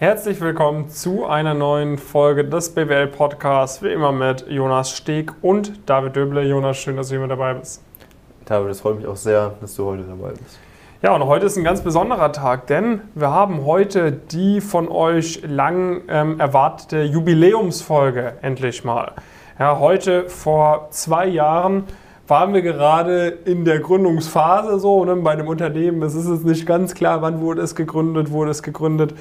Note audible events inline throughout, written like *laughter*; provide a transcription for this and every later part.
Herzlich willkommen zu einer neuen Folge des BWL Podcasts, wie immer mit Jonas Steg und David Döble. Jonas, schön, dass du hier mit dabei bist. David, es freut mich auch sehr, dass du heute dabei bist. Ja, und heute ist ein ganz besonderer Tag, denn wir haben heute die von euch lang ähm, erwartete Jubiläumsfolge endlich mal. Ja, heute vor zwei Jahren waren wir gerade in der Gründungsphase so ne, bei einem Unternehmen. Es ist jetzt nicht ganz klar, wann wurde es gegründet, wurde es gegründet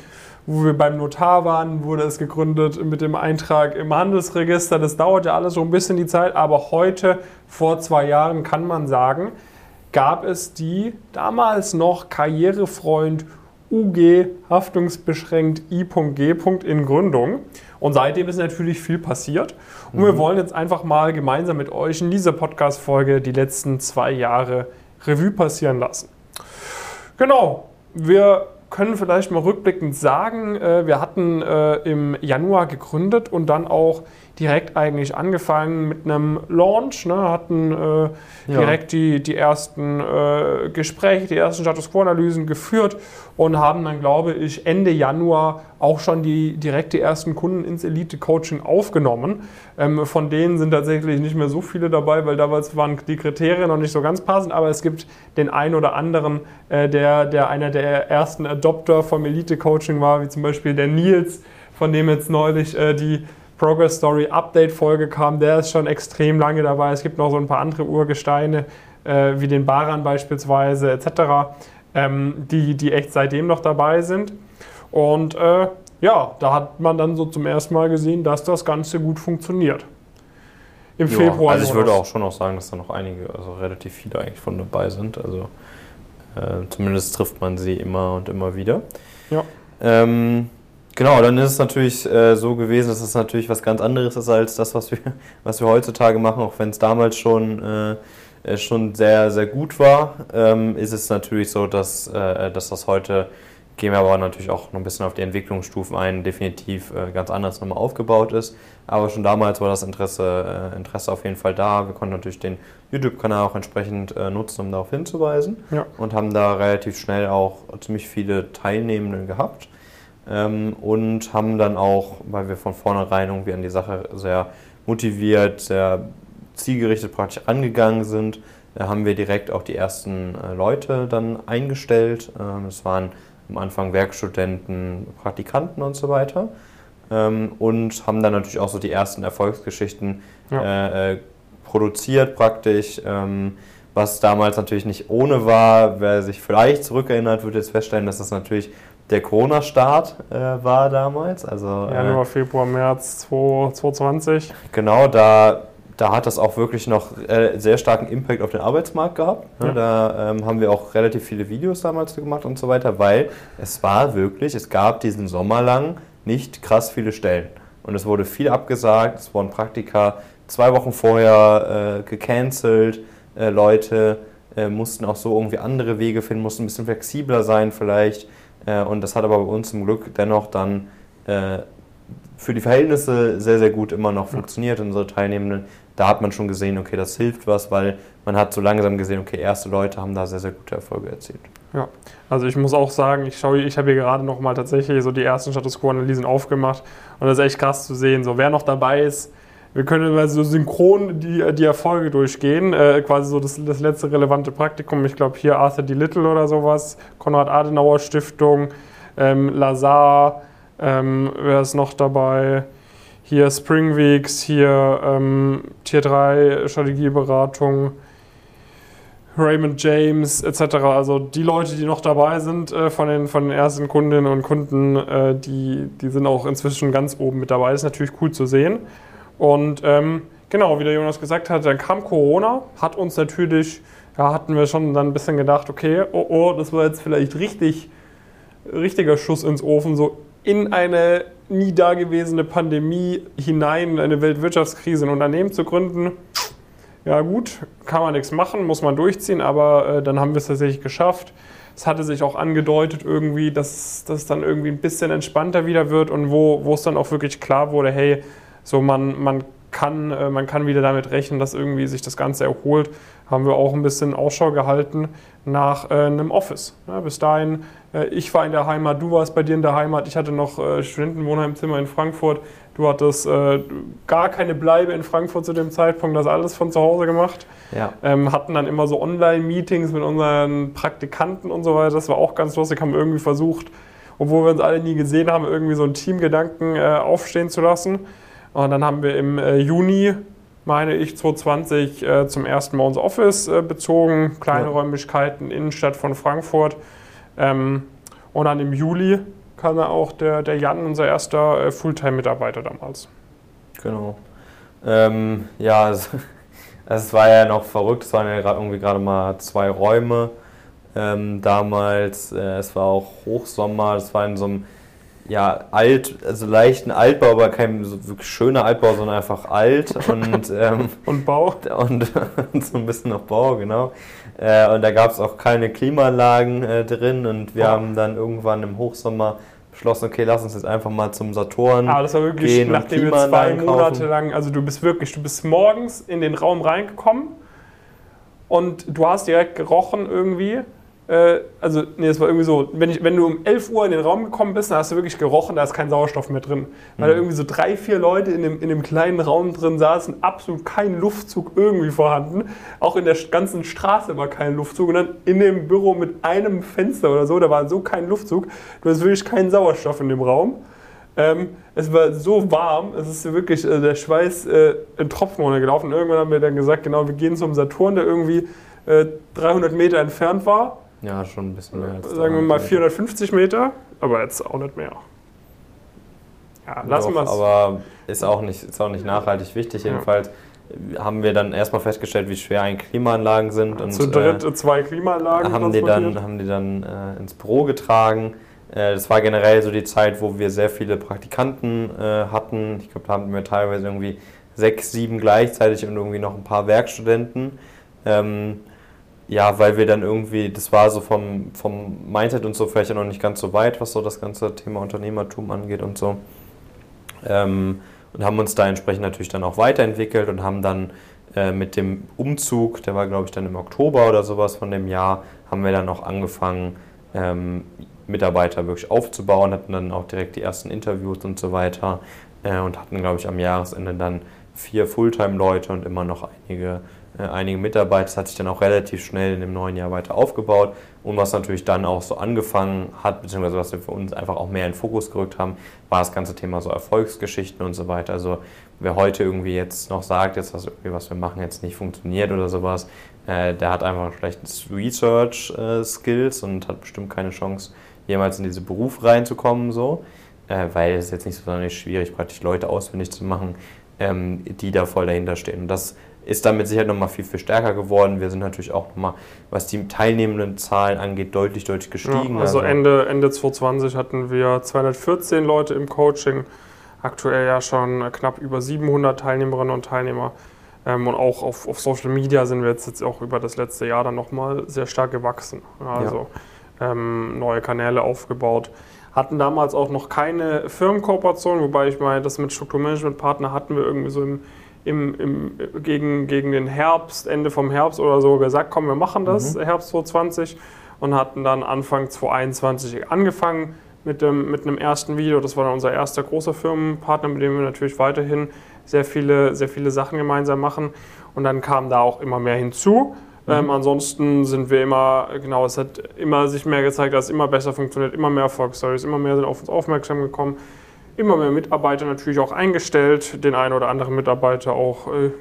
wo wir beim Notar waren, wurde es gegründet mit dem Eintrag im Handelsregister. Das dauert ja alles so ein bisschen die Zeit, aber heute, vor zwei Jahren, kann man sagen, gab es die damals noch Karrierefreund UG haftungsbeschränkt I.G. in Gründung. Und seitdem ist natürlich viel passiert. Und mhm. wir wollen jetzt einfach mal gemeinsam mit euch in dieser Podcast-Folge die letzten zwei Jahre Revue passieren lassen. Genau, wir können vielleicht mal rückblickend sagen, äh, wir hatten äh, im Januar gegründet und dann auch direkt eigentlich angefangen mit einem Launch, ne, hatten äh, direkt ja. die, die ersten äh, Gespräche, die ersten Status Quo-Analysen geführt und haben dann, glaube ich, Ende Januar auch schon die direkt die ersten Kunden ins Elite-Coaching aufgenommen. Ähm, von denen sind tatsächlich nicht mehr so viele dabei, weil damals waren die Kriterien noch nicht so ganz passend, aber es gibt den einen oder anderen, äh, der, der einer der ersten Adopter vom Elite-Coaching war, wie zum Beispiel der Nils, von dem jetzt neulich äh, die Progress Story Update Folge kam, der ist schon extrem lange dabei. Es gibt noch so ein paar andere Urgesteine, äh, wie den Baran beispielsweise, etc., ähm, die, die echt seitdem noch dabei sind. Und äh, ja, da hat man dann so zum ersten Mal gesehen, dass das Ganze gut funktioniert. Im ja, Februar. Also ich würde auch schon auch sagen, dass da noch einige, also relativ viele eigentlich von dabei sind. Also äh, zumindest trifft man sie immer und immer wieder. Ja. Ähm, Genau, dann ist es natürlich äh, so gewesen, dass es natürlich was ganz anderes ist als das, was wir, *laughs* was wir heutzutage machen, auch wenn es damals schon, äh, äh, schon sehr, sehr gut war, ähm, ist es natürlich so, dass, äh, dass das heute, gehen wir aber natürlich auch noch ein bisschen auf die Entwicklungsstufen ein, definitiv äh, ganz anders nochmal aufgebaut ist. Aber schon damals war das Interesse, äh, Interesse auf jeden Fall da. Wir konnten natürlich den YouTube-Kanal auch entsprechend nutzen, um darauf hinzuweisen ja. und haben da relativ schnell auch ziemlich viele Teilnehmende gehabt ähm, und haben dann auch, weil wir von vornherein irgendwie an die Sache sehr motiviert, sehr zielgerichtet praktisch angegangen sind, äh, haben wir direkt auch die ersten äh, Leute dann eingestellt. Ähm, es waren am Anfang Werkstudenten, Praktikanten und so weiter. Ähm, und haben dann natürlich auch so die ersten Erfolgsgeschichten ja. äh, äh produziert praktisch. Ähm, was damals natürlich nicht ohne war. Wer sich vielleicht zurückerinnert, wird jetzt feststellen, dass das natürlich der Corona-Start äh, war damals. Also, Januar, äh, Februar, März 2020. Genau, da, da hat das auch wirklich noch äh, sehr starken Impact auf den Arbeitsmarkt gehabt. Ne? Ja. Da ähm, haben wir auch relativ viele Videos damals gemacht und so weiter, weil es war wirklich, es gab diesen Sommer lang nicht krass viele Stellen. Und es wurde viel abgesagt, es wurden Praktika zwei Wochen vorher äh, gecancelt, äh, Leute äh, mussten auch so irgendwie andere Wege finden, mussten ein bisschen flexibler sein vielleicht. Äh, und das hat aber bei uns zum Glück dennoch dann äh, für die Verhältnisse sehr, sehr gut immer noch funktioniert. Unsere Teilnehmenden, da hat man schon gesehen, okay, das hilft was, weil man hat so langsam gesehen, okay, erste Leute haben da sehr, sehr gute Erfolge erzielt. Ja, also ich muss auch sagen, ich schaue, ich habe hier gerade noch mal tatsächlich so die ersten Status Quo-Analysen aufgemacht und das ist echt krass zu sehen, so wer noch dabei ist, wir können mal so synchron die, die Erfolge durchgehen. Äh, quasi so das, das letzte relevante Praktikum. Ich glaube, hier Arthur D. Little oder sowas, Konrad-Adenauer Stiftung, ähm, Lazar, ähm, wer ist noch dabei? Hier Springweeks, hier ähm, Tier 3 Strategieberatung, Raymond James etc. Also die Leute, die noch dabei sind äh, von, den, von den ersten Kundinnen und Kunden, äh, die, die sind auch inzwischen ganz oben mit dabei. Das ist natürlich cool zu sehen. Und ähm, genau, wie der Jonas gesagt hat, dann kam Corona, hat uns natürlich, ja, hatten wir schon dann ein bisschen gedacht, okay, oh, oh, das war jetzt vielleicht richtig, richtiger Schuss ins Ofen, so in eine nie dagewesene Pandemie hinein, in eine Weltwirtschaftskrise ein Unternehmen zu gründen. Ja gut, kann man nichts machen, muss man durchziehen, aber äh, dann haben wir es tatsächlich geschafft. Es hatte sich auch angedeutet irgendwie, dass das dann irgendwie ein bisschen entspannter wieder wird und wo es dann auch wirklich klar wurde, hey, so man, man, kann, äh, man kann wieder damit rechnen, dass irgendwie sich das Ganze erholt. Haben wir auch ein bisschen Ausschau gehalten nach äh, einem Office. Ja, bis dahin, äh, ich war in der Heimat, du warst bei dir in der Heimat, ich hatte noch äh, Studentenwohnheimzimmer in Frankfurt, du hattest äh, gar keine Bleibe in Frankfurt zu dem Zeitpunkt, das alles von zu Hause gemacht. Ja. Ähm, hatten dann immer so Online-Meetings mit unseren Praktikanten und so weiter, das war auch ganz lustig, haben irgendwie versucht, obwohl wir uns alle nie gesehen haben, irgendwie so einen Teamgedanken äh, aufstehen zu lassen. Und dann haben wir im äh, Juni meine ich, 2020 äh, zum ersten Mal unser Office äh, bezogen, kleine ja. Räumlichkeiten, Innenstadt von Frankfurt. Ähm, und dann im Juli kam dann auch der, der Jan, unser erster Fulltime-Mitarbeiter damals. Genau. Ähm, ja, es, *laughs* es, war ja noch verrückt, es waren ja irgendwie gerade mal zwei Räume ähm, damals. Äh, es war auch Hochsommer, es war in so einem ja, alt, also leichten Altbau, aber kein so wirklich schöner Altbau, sondern einfach alt *laughs* und, ähm, und Bau. Und, und, so ein bisschen noch Bau, genau. Äh, und da gab es auch keine Klimaanlagen äh, drin und wir oh. haben dann irgendwann im Hochsommer beschlossen, okay, lass uns jetzt einfach mal zum Saturn Aber das war wirklich, gehen nachdem wir zwei Monate lang, also du bist wirklich, du bist morgens in den Raum reingekommen und du hast direkt gerochen irgendwie äh, also, nee, es war irgendwie so, wenn, ich, wenn du um 11 Uhr in den Raum gekommen bist, dann hast du wirklich gerochen, da ist kein Sauerstoff mehr drin. Weil mhm. da irgendwie so drei, vier Leute in dem, in dem kleinen Raum drin saßen, absolut kein Luftzug irgendwie vorhanden. Auch in der ganzen Straße war kein Luftzug. Und dann in dem Büro mit einem Fenster oder so, da war so kein Luftzug. Du hast wirklich keinen Sauerstoff in dem Raum. Ähm, es war so warm, es ist wirklich äh, der Schweiß äh, in Tropfen runtergelaufen. Irgendwann haben wir dann gesagt, genau, wir gehen zum Saturn, der irgendwie äh, 300 Meter entfernt war. Ja, schon ein bisschen mehr als Sagen wir mal 450 Meter, aber jetzt auch nicht mehr. Ja, lassen wir es. Aber ist auch, nicht, ist auch nicht nachhaltig wichtig. Jedenfalls ja. haben wir dann erstmal festgestellt, wie schwer eigentlich Klimaanlagen sind. Und, Zu dritt äh, zwei Klimaanlagen. Haben die dann, haben die dann äh, ins Büro getragen. Äh, das war generell so die Zeit, wo wir sehr viele Praktikanten äh, hatten. Ich glaube, da haben wir teilweise irgendwie sechs, sieben gleichzeitig und irgendwie noch ein paar Werkstudenten. Ähm, ja, weil wir dann irgendwie, das war so vom, vom Mindset und so vielleicht ja noch nicht ganz so weit, was so das ganze Thema Unternehmertum angeht und so. Ähm, und haben uns da entsprechend natürlich dann auch weiterentwickelt und haben dann äh, mit dem Umzug, der war glaube ich dann im Oktober oder sowas von dem Jahr, haben wir dann auch angefangen, ähm, Mitarbeiter wirklich aufzubauen, hatten dann auch direkt die ersten Interviews und so weiter äh, und hatten glaube ich am Jahresende dann vier Fulltime-Leute und immer noch einige äh, einige Mitarbeiter. Das hat sich dann auch relativ schnell in dem neuen Jahr weiter aufgebaut. Und was natürlich dann auch so angefangen hat, beziehungsweise was wir für uns einfach auch mehr in den Fokus gerückt haben, war das ganze Thema so Erfolgsgeschichten und so weiter. Also wer heute irgendwie jetzt noch sagt, jetzt was, was wir machen jetzt nicht funktioniert oder sowas, äh, der hat einfach vielleicht Research-Skills äh, und hat bestimmt keine Chance, jemals in diesen Beruf reinzukommen, so. Äh, weil es jetzt nicht so sonderlich schwierig, praktisch Leute auswendig zu machen, ähm, die da voll dahinter stehen. Und das ist damit sicher nochmal viel, viel stärker geworden. Wir sind natürlich auch nochmal, was die teilnehmenden Zahlen angeht, deutlich, deutlich gestiegen. Ja, also, also Ende, Ende 2020 hatten wir 214 Leute im Coaching, aktuell ja schon knapp über 700 Teilnehmerinnen und Teilnehmer. Ähm, und auch auf, auf, Social Media sind wir jetzt, jetzt auch über das letzte Jahr dann nochmal sehr stark gewachsen. Also ja. ähm, neue Kanäle aufgebaut hatten damals auch noch keine Firmenkooperation, wobei ich meine, das mit Strukturmanagementpartner hatten wir irgendwie so im im, im, gegen, gegen den Herbst, Ende vom Herbst oder so gesagt, komm, wir machen das, mhm. Herbst 2020 und hatten dann Anfang 2021 angefangen mit, dem, mit einem ersten Video. Das war dann unser erster großer Firmenpartner, mit dem wir natürlich weiterhin sehr viele, sehr viele Sachen gemeinsam machen. Und dann kam da auch immer mehr hinzu. Mhm. Ähm, ansonsten sind wir immer, genau, es hat immer sich mehr gezeigt, dass es immer besser funktioniert, immer mehr Erfolgsstories, immer mehr sind auf uns aufmerksam gekommen immer mehr Mitarbeiter natürlich auch eingestellt, den einen oder anderen Mitarbeiter auch äh,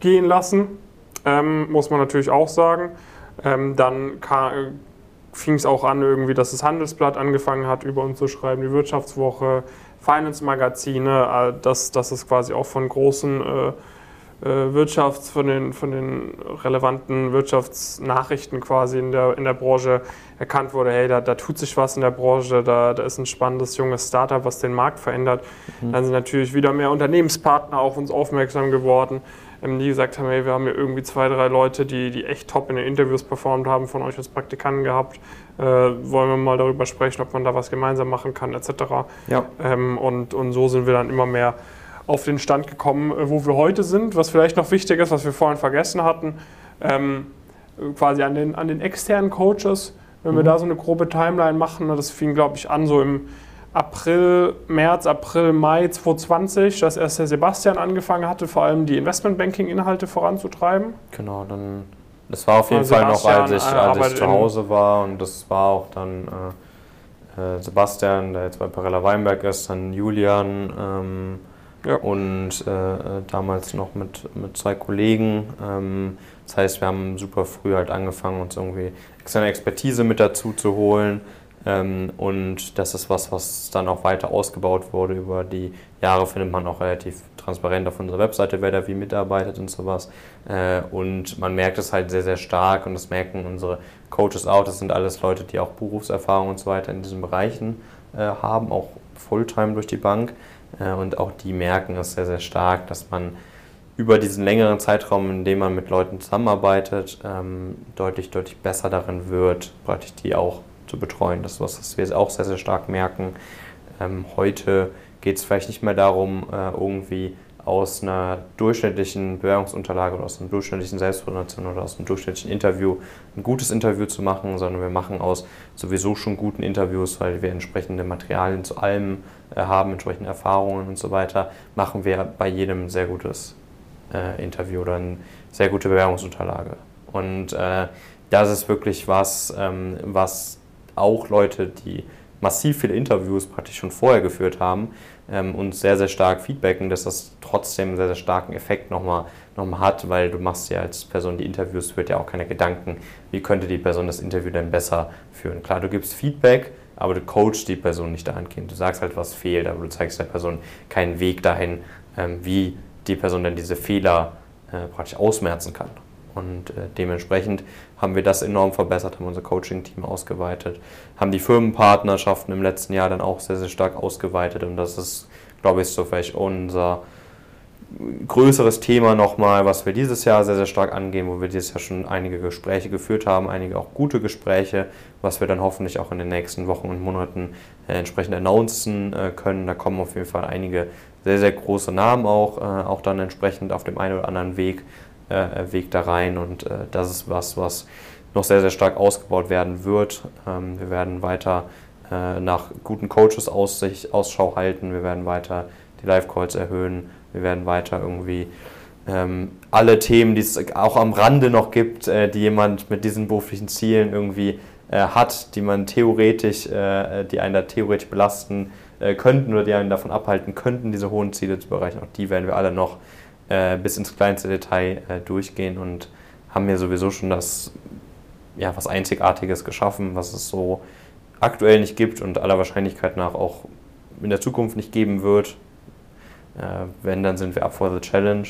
gehen lassen, ähm, muss man natürlich auch sagen. Ähm, dann fing es auch an, irgendwie, dass das Handelsblatt angefangen hat, über uns zu schreiben, die Wirtschaftswoche, Finance-Magazine, äh, dass, dass es quasi auch von großen äh, Wirtschafts-, von den, von den relevanten Wirtschaftsnachrichten quasi in der, in der Branche erkannt wurde, hey, da, da tut sich was in der Branche, da, da ist ein spannendes junges Startup, was den Markt verändert. Mhm. Dann sind natürlich wieder mehr Unternehmenspartner auf uns aufmerksam geworden, ähm, die gesagt haben, hey, wir haben hier irgendwie zwei, drei Leute, die, die echt top in den Interviews performt haben, von euch als Praktikanten gehabt. Äh, wollen wir mal darüber sprechen, ob man da was gemeinsam machen kann, etc. Ja. Ähm, und, und so sind wir dann immer mehr auf den Stand gekommen, äh, wo wir heute sind. Was vielleicht noch wichtig ist, was wir vorhin vergessen hatten, ähm, quasi an den, an den externen Coaches, wenn mhm. wir da so eine grobe Timeline machen, das fing, glaube ich, an so im April, März, April, Mai 2020, dass erst der Sebastian angefangen hatte, vor allem die Investmentbanking-Inhalte voranzutreiben. Genau, dann das war auf jeden Fall noch, als ich, als ich zu Hause war und das war auch dann äh, äh, Sebastian, der jetzt bei Parella Weinberg ist, dann Julian ähm, ja. und äh, damals noch mit, mit zwei Kollegen. Ähm, das heißt, wir haben super früh halt angefangen, uns irgendwie externe Expertise mit dazu zu holen. Ähm, und das ist was, was dann auch weiter ausgebaut wurde. Über die Jahre findet man auch relativ transparent auf unserer Webseite, wer da wie mitarbeitet und sowas. Äh, und man merkt es halt sehr, sehr stark und das merken unsere Coaches auch. Das sind alles Leute, die auch Berufserfahrung und so weiter in diesen Bereichen äh, haben, auch Fulltime durch die Bank. Äh, und auch die merken es sehr, sehr stark, dass man über diesen längeren Zeitraum, in dem man mit Leuten zusammenarbeitet, ähm, deutlich, deutlich besser darin wird, praktisch die auch zu betreuen. Das ist was, was wir auch sehr, sehr stark merken. Ähm, heute geht es vielleicht nicht mehr darum, äh, irgendwie aus einer durchschnittlichen Bewerbungsunterlage oder aus einer durchschnittlichen Selbstpräsentation oder aus einem durchschnittlichen Interview ein gutes Interview zu machen, sondern wir machen aus sowieso schon guten Interviews, weil wir entsprechende Materialien zu allem äh, haben, entsprechende Erfahrungen und so weiter, machen wir bei jedem ein sehr gutes äh, Interview oder eine sehr gute Bewerbungsunterlage. Und äh, das ist wirklich was, ähm, was auch Leute, die massiv viele Interviews praktisch schon vorher geführt haben, ähm, uns sehr, sehr stark feedbacken, dass das trotzdem einen sehr, sehr starken Effekt nochmal noch hat, weil du machst ja als Person die Interviews, wird ja auch keine Gedanken, wie könnte die Person das Interview denn besser führen. Klar, du gibst Feedback, aber du coachst die Person nicht dahingehend. Du sagst halt, was fehlt, aber du zeigst der Person keinen Weg dahin, ähm, wie die Person dann diese Fehler äh, praktisch ausmerzen kann. Und äh, dementsprechend haben wir das enorm verbessert, haben unser Coaching-Team ausgeweitet, haben die Firmenpartnerschaften im letzten Jahr dann auch sehr, sehr stark ausgeweitet. Und das ist, glaube ich, so vielleicht unser größeres Thema nochmal, was wir dieses Jahr sehr, sehr stark angehen, wo wir dieses Jahr schon einige Gespräche geführt haben, einige auch gute Gespräche, was wir dann hoffentlich auch in den nächsten Wochen und Monaten äh, entsprechend announcen äh, können. Da kommen auf jeden Fall einige sehr, sehr große Namen auch, auch dann entsprechend auf dem einen oder anderen Weg äh, Weg da rein und äh, das ist was, was noch sehr, sehr stark ausgebaut werden wird. Ähm, wir werden weiter äh, nach guten Coaches aus, sich, Ausschau halten, wir werden weiter die Live-Calls erhöhen, wir werden weiter irgendwie ähm, alle Themen, die es auch am Rande noch gibt, äh, die jemand mit diesen beruflichen Zielen irgendwie äh, hat, die man theoretisch, äh, die einen da theoretisch belasten könnten oder die einen davon abhalten könnten, diese hohen Ziele zu erreichen, auch die werden wir alle noch äh, bis ins kleinste Detail äh, durchgehen und haben mir sowieso schon das, ja, was Einzigartiges geschaffen, was es so aktuell nicht gibt und aller Wahrscheinlichkeit nach auch in der Zukunft nicht geben wird. Äh, wenn, dann sind wir up for the challenge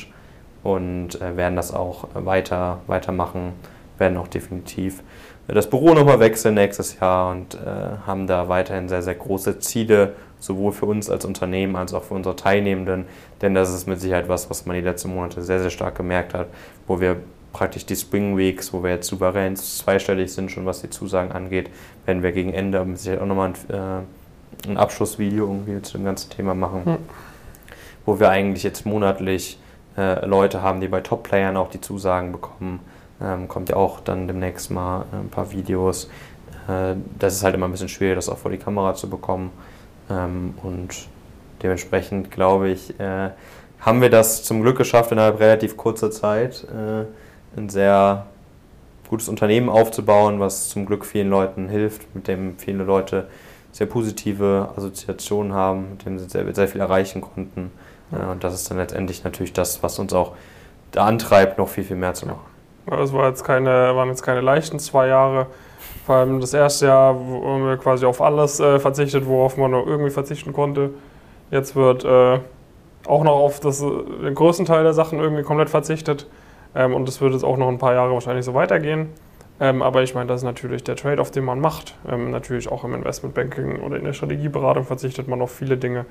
und äh, werden das auch weiter, weitermachen, werden auch definitiv das Büro nochmal wechseln nächstes Jahr und äh, haben da weiterhin sehr, sehr große Ziele sowohl für uns als Unternehmen als auch für unsere Teilnehmenden. Denn das ist mit Sicherheit was, was man die letzten Monate sehr, sehr stark gemerkt hat, wo wir praktisch die Spring Weeks, wo wir jetzt souverän zweistellig sind, schon was die Zusagen angeht, werden wir gegen Ende mit Sicherheit auch nochmal ein, äh, ein Abschlussvideo irgendwie zu dem ganzen Thema machen, hm. wo wir eigentlich jetzt monatlich äh, Leute haben, die bei Top-Playern auch die Zusagen bekommen. Ähm, kommt ja auch dann demnächst mal ein paar Videos. Äh, das ist halt immer ein bisschen schwierig, das auch vor die Kamera zu bekommen. Ähm, und dementsprechend glaube ich, äh, haben wir das zum Glück geschafft, innerhalb relativ kurzer Zeit äh, ein sehr gutes Unternehmen aufzubauen, was zum Glück vielen Leuten hilft, mit dem viele Leute sehr positive Assoziationen haben, mit dem sie sehr, sehr viel erreichen konnten. Äh, und das ist dann letztendlich natürlich das, was uns auch da antreibt, noch viel, viel mehr zu machen. Es war jetzt keine, waren jetzt keine leichten zwei Jahre. Vor allem das erste Jahr, wo wir quasi auf alles äh, verzichtet, worauf man noch irgendwie verzichten konnte. Jetzt wird äh, auch noch auf das, äh, den größten Teil der Sachen irgendwie komplett verzichtet. Ähm, und das wird jetzt auch noch ein paar Jahre wahrscheinlich so weitergehen. Ähm, aber ich meine, das ist natürlich der Trade-off, den man macht. Ähm, natürlich auch im Investmentbanking oder in der Strategieberatung verzichtet man auf viele Dinge.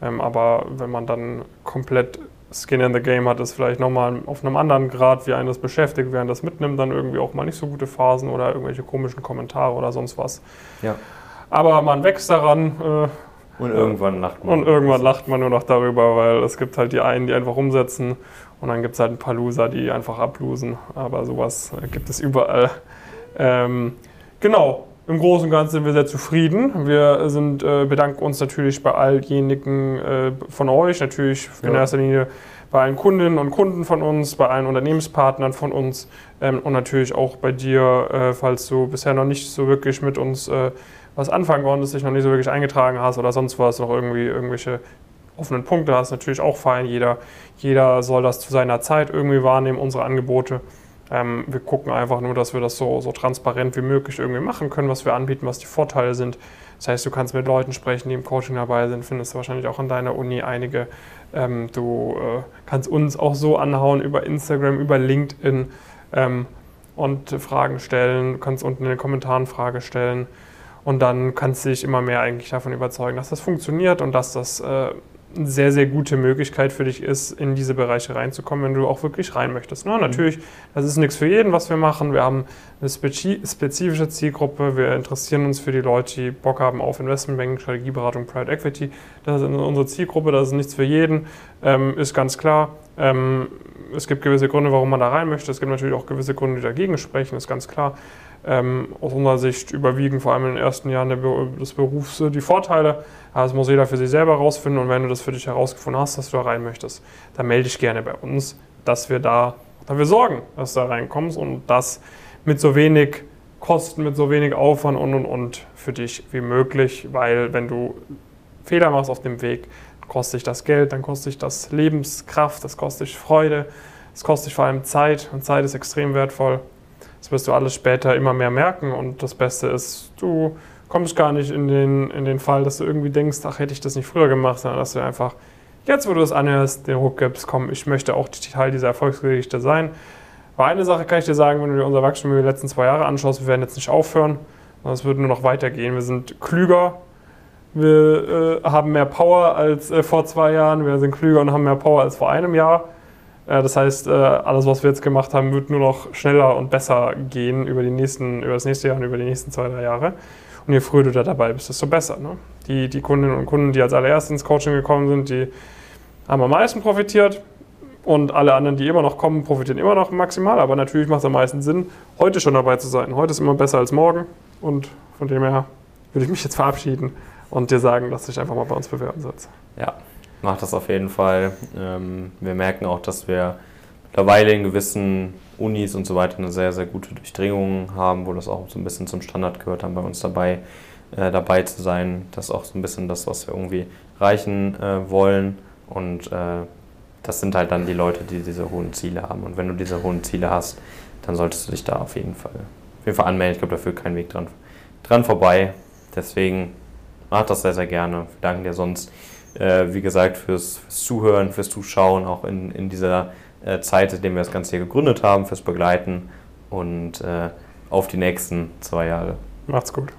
Ähm, aber wenn man dann komplett Skin in the Game hat, ist vielleicht nochmal auf einem anderen Grad, wie einen das beschäftigt, wer einen das mitnimmt, dann irgendwie auch mal nicht so gute Phasen oder irgendwelche komischen Kommentare oder sonst was. Ja. Aber man wächst daran. Äh, Und irgendwann lacht man. Und irgendwann lacht man nur noch darüber, weil es gibt halt die einen, die einfach umsetzen und dann gibt es halt ein paar Loser, die einfach ablosen. Aber sowas gibt es überall. Ähm, genau, im Großen und Ganzen sind wir sehr zufrieden. Wir sind, äh, bedanken uns natürlich bei alljenigen äh, von euch, natürlich ja. in erster Linie bei allen Kundinnen und Kunden von uns, bei allen Unternehmenspartnern von uns ähm, und natürlich auch bei dir, äh, falls du bisher noch nicht so wirklich mit uns äh, was anfangen konntest, dich noch nicht so wirklich eingetragen hast oder sonst was, noch irgendwie irgendwelche offenen Punkte hast, natürlich auch fein. Jeder, jeder soll das zu seiner Zeit irgendwie wahrnehmen, unsere Angebote. Ähm, wir gucken einfach nur, dass wir das so, so transparent wie möglich irgendwie machen können, was wir anbieten, was die Vorteile sind. Das heißt, du kannst mit Leuten sprechen, die im Coaching dabei sind, findest du wahrscheinlich auch an deiner Uni einige. Ähm, du äh, kannst uns auch so anhauen über Instagram, über LinkedIn ähm, und Fragen stellen. Du kannst unten in den Kommentaren Fragen stellen. Und dann kannst du dich immer mehr eigentlich davon überzeugen, dass das funktioniert und dass das äh, eine sehr, sehr gute Möglichkeit für dich ist, in diese Bereiche reinzukommen, wenn du auch wirklich rein möchtest. Ne? Natürlich, das ist nichts für jeden, was wir machen. Wir haben eine spezifische Zielgruppe. Wir interessieren uns für die Leute, die Bock haben auf Investmentbanking, Strategieberatung, Private Equity. Das ist unsere Zielgruppe, das ist nichts für jeden, ähm, ist ganz klar. Ähm, es gibt gewisse Gründe, warum man da rein möchte. Es gibt natürlich auch gewisse Gründe, die dagegen sprechen, ist ganz klar. Ähm, aus unserer Sicht überwiegen vor allem in den ersten Jahren des Berufs äh, die Vorteile. Das muss jeder für sich selber herausfinden und wenn du das für dich herausgefunden hast, dass du da rein möchtest, dann melde dich gerne bei uns, dass wir da dafür sorgen, dass du da reinkommst und das mit so wenig Kosten, mit so wenig Aufwand und und und für dich wie möglich, weil wenn du Fehler machst auf dem Weg, kostet dich das Geld, dann kostet dich das Lebenskraft, das kostet dich Freude, es kostet dich vor allem Zeit und Zeit ist extrem wertvoll das wirst du alles später immer mehr merken. Und das Beste ist, du kommst gar nicht in den, in den Fall, dass du irgendwie denkst, ach, hätte ich das nicht früher gemacht, sondern dass du einfach, jetzt wo du das anhörst, den Ruck gibst, komm, ich möchte auch Teil dieser Erfolgsgeschichte sein. Aber eine Sache kann ich dir sagen, wenn du dir unser Wachstum über die letzten zwei Jahre anschaust, wir werden jetzt nicht aufhören, sondern es wird nur noch weitergehen. Wir sind klüger, wir äh, haben mehr Power als äh, vor zwei Jahren, wir sind klüger und haben mehr Power als vor einem Jahr. Äh, das heißt, äh, alles, was wir jetzt gemacht haben, wird nur noch schneller und besser gehen über, die nächsten, über das nächste Jahr und über die nächsten zwei, drei Jahre. Und je früher du da dabei bist, desto besser. Ne? Die, die Kundinnen und Kunden, die als allererst ins Coaching gekommen sind, die haben am meisten profitiert. Und alle anderen, die immer noch kommen, profitieren immer noch maximal. Aber natürlich macht es am meisten Sinn, heute schon dabei zu sein. Heute ist immer besser als morgen. Und von dem her würde ich mich jetzt verabschieden und dir sagen, dass du dich einfach mal bei uns bewerben sollst. Ja, macht das auf jeden Fall. Ähm, wir merken auch, dass wir mittlerweile in gewissen Unis und so weiter eine sehr, sehr gute Durchdringung haben, wo das auch so ein bisschen zum Standard gehört haben, bei uns dabei, äh, dabei zu sein. Das ist auch so ein bisschen das, was wir irgendwie erreichen äh, wollen. Und äh, das sind halt dann die Leute, die diese hohen Ziele haben. Und wenn du diese hohen Ziele hast, dann solltest du dich da auf jeden Fall, auf jeden Fall anmelden. Ich glaube, da führt kein Weg dran, dran vorbei. Deswegen mach das sehr, sehr gerne. Wir danken dir sonst äh, wie gesagt, fürs, fürs, Zuhören, fürs Zuschauen, auch in, in dieser äh, Zeit, in der wir das Ganze hier gegründet haben, fürs Begleiten und äh, auf die nächsten zwei Jahre. Macht's gut.